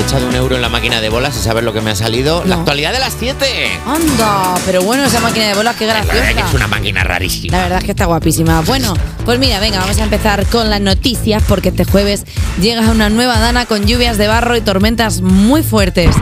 He echado un euro en la máquina de bolas y sabes lo que me ha salido. La actualidad de las 7. Anda, pero bueno, esa máquina de bolas, qué La verdad es que es graciosa. una máquina rarísima. La verdad es que está guapísima. Bueno, pues mira, venga, vamos a empezar con las noticias porque este jueves llega una nueva dana con lluvias de barro y tormentas muy fuertes.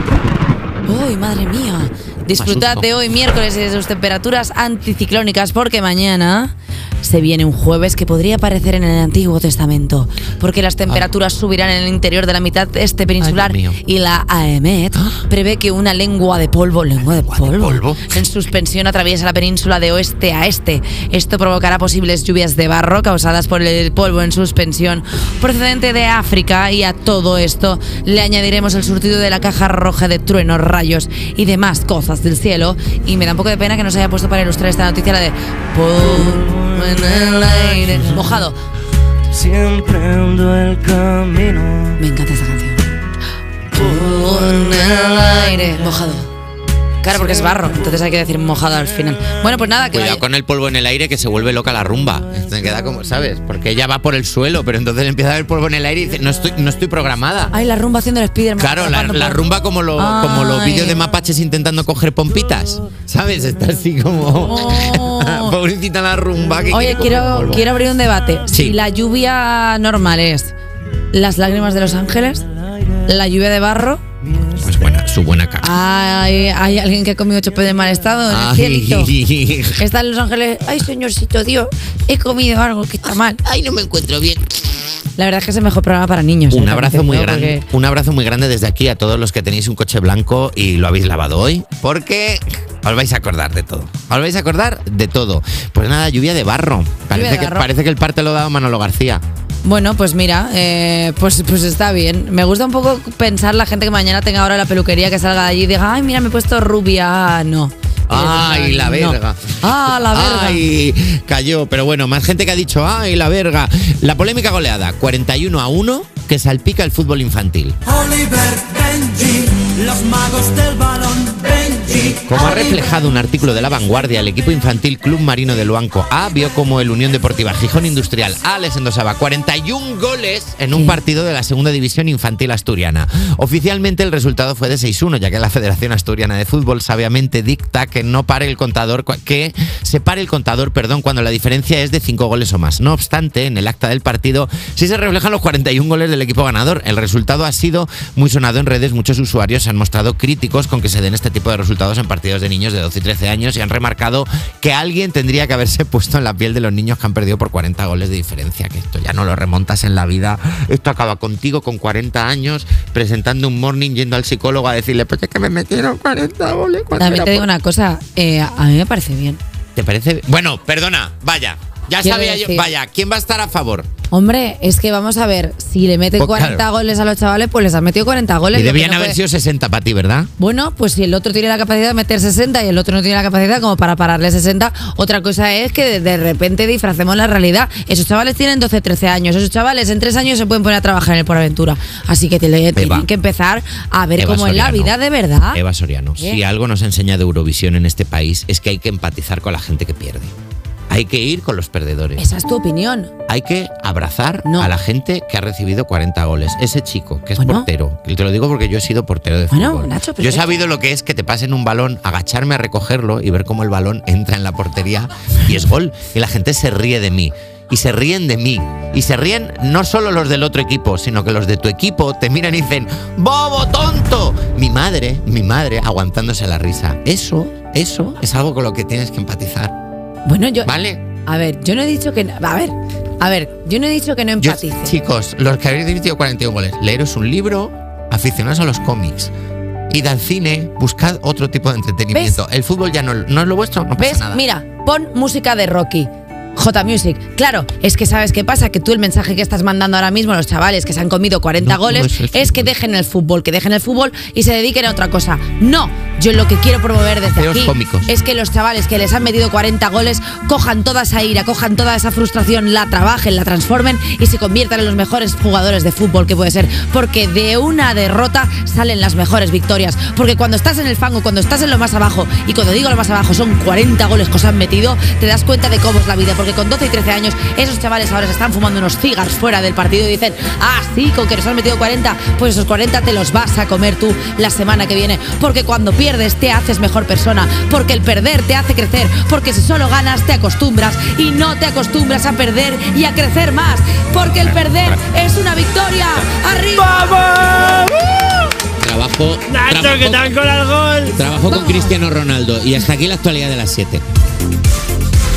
¡Uy, madre mía! Disfrutad de hoy miércoles y de sus temperaturas anticiclónicas porque mañana se viene un jueves que podría aparecer en el Antiguo Testamento porque las temperaturas subirán en el interior de la mitad este peninsular Ay, y la AEMET prevé que una lengua de polvo, lengua de polvo, polvo. en suspensión atraviesa la península de oeste a este. Esto provocará posibles lluvias de barro causadas por el polvo en suspensión procedente de África y a todo esto le añadiremos el surtido de la caja roja de truenos, rayos y demás cosas del cielo. Y me da un poco de pena que nos haya puesto para ilustrar esta noticia la de polvo en el aire mojado. Siempre ando el camino. Me encanta esta canción. Polvo en el aire mojado. Claro, porque es barro, entonces hay que decir mojado al final. Bueno, pues nada, que Cuidado vaya- con el polvo en el aire que se vuelve loca la rumba. Se queda como, ¿sabes? Porque ella va por el suelo, pero entonces empieza a haber polvo en el aire y dice, no estoy, no estoy programada. Ay, la rumba haciendo el Spiderman. Claro, la, la rumba como, lo, como los vídeos de mapaches intentando coger pompitas. ¿Sabes? Está así como... Oh. Pobrecita la rumba. Que Oye, quiero, quiero abrir un debate. Sí. Si la lluvia normal es las lágrimas de los ángeles, la lluvia de barro, Pues su buena cara. hay, hay alguien que ha comido chope de mal estado en el cielito. Están los ángeles, ay señorcito Dios, he comido algo que está mal. Ay, no me encuentro bien. La verdad es que es el mejor programa para niños. Un ¿eh? abrazo muy grande, un abrazo muy grande desde aquí a todos los que tenéis un coche blanco y lo habéis lavado hoy, porque os vais a acordar de todo. Os vais a acordar de todo. Pues nada, lluvia de barro. Parece, de que, barro. parece que el parte lo ha dado Manolo García. Bueno, pues mira, eh, pues, pues está bien. Me gusta un poco pensar la gente que mañana tenga ahora la peluquería que salga de allí y diga, ay, mira, me he puesto rubia. Ah, No. Ay, la No. verga. Ah, la verga. Ay, cayó. Pero bueno, más gente que ha dicho, ay, la verga. La polémica goleada, 41 a 1, que salpica el fútbol infantil. Oliver, Benji, los magos del balón. Como ha reflejado un artículo de La Vanguardia, el equipo infantil Club Marino de Luanco A vio como el Unión Deportiva Gijón Industrial A les endosaba 41 goles en un partido de la segunda división infantil asturiana. Oficialmente el resultado fue de 6-1, ya que la Federación Asturiana de Fútbol sabiamente dicta que no pare el contador, que se pare el contador, perdón, cuando la diferencia es de 5 goles o más. No obstante, en el acta del partido sí se reflejan los 41 goles del equipo ganador. El resultado ha sido muy sonado en redes, muchos usuarios se han mostrado críticos con que se den este tipo de resultados en partidos de niños de 12 y 13 años y han remarcado que alguien tendría que haberse puesto en la piel de los niños que han perdido por 40 goles de diferencia, que esto ya no lo remontas en la vida, esto acaba contigo con 40 años presentando un morning yendo al psicólogo a decirle, pues es que me metieron 40 goles. ¿cuánto También te digo por-?". una cosa, eh, a mí me parece bien. ¿Te parece? Bueno, perdona, vaya. Ya Quiero sabía yo, vaya, ¿quién va a estar a favor? Hombre, es que vamos a ver, si le meten Pues 40 claro. goles a los chavales, pues les han metido 40 goles. Y debían no haber puede- sido 60 para ti, ¿verdad? Bueno, pues si el otro tiene la capacidad de meter 60 y el otro no tiene la capacidad como para pararle 60, otra cosa es que de, repente disfracemos la realidad. Esos chavales tienen 12, 13 años, esos chavales en 3 años se pueden poner a trabajar en el Por Aventura. Así que tienen que empezar a ver Eva cómo es la vida de verdad. Eva Soriano, ¿Qué? si algo nos enseña de Eurovisión en este país es que hay que empatizar con la gente que pierde. Hay que ir con los perdedores. Esa es tu opinión. Hay que abrazar No. a la gente que ha recibido 40 goles. Ese chico, que es Bueno. portero, y te lo digo porque yo he sido portero de Bueno, fútbol. Nacho, yo he sabido lo que es que te pasen un balón, agacharme a recogerlo y ver cómo el balón entra en la portería y es gol. Y la gente se ríe de mí. Y se ríen de mí. Y se ríen no solo los del otro equipo, sino que los de tu equipo te miran y dicen, ¡Bobo tonto! Mi madre, mi madre aguantándose la risa. Eso, eso es algo con lo que tienes que empatizar. Bueno, yo. ¿Vale? A ver, yo no he dicho que. A ver, a ver, yo no he dicho que no Yo- empatice. chicos, los que habéis metido 41 goles, leeros un libro, aficionados a los cómics. Id al cine, buscad otro tipo de entretenimiento. El fútbol ya no, no es lo vuestro, no pasa ¿Ves? nada. Mira, pon música de Rocky. J Music. Claro, es que sabes qué pasa, que tú el mensaje que estás mandando ahora mismo a los chavales que se han comido 40 No, no goles es, que dejen el fútbol, que dejen el fútbol y se dediquen a otra cosa. No, yo lo que quiero promover desde aquí cómicos. es que los chavales que les han metido 40 goles cojan toda esa ira, cojan toda esa frustración, la trabajen, la transformen y se conviertan en los mejores jugadores de fútbol que puede ser, porque de una derrota salen las mejores victorias, porque cuando estás en el fango, cuando estás en lo más abajo y cuando digo lo más abajo son 40 goles que os han metido, te das cuenta de cómo es la vida, porque porque con 12 y 13 años esos chavales ahora se están fumando unos cigars fuera del partido y dicen, ah, sí, con que nos han metido 40, pues esos 40 te los vas a comer tú la semana que viene, porque cuando pierdes te haces mejor persona, porque el perder te hace crecer, porque si solo ganas te acostumbras y no te acostumbras a perder y a crecer más, porque el perder es una victoria. ¡Arriba! ¡Vamos! Trabajo, Nacho, trabajo- que han colado el gol. trabajo con. Cristiano Ronaldo. Y hasta aquí la actualidad de las 7.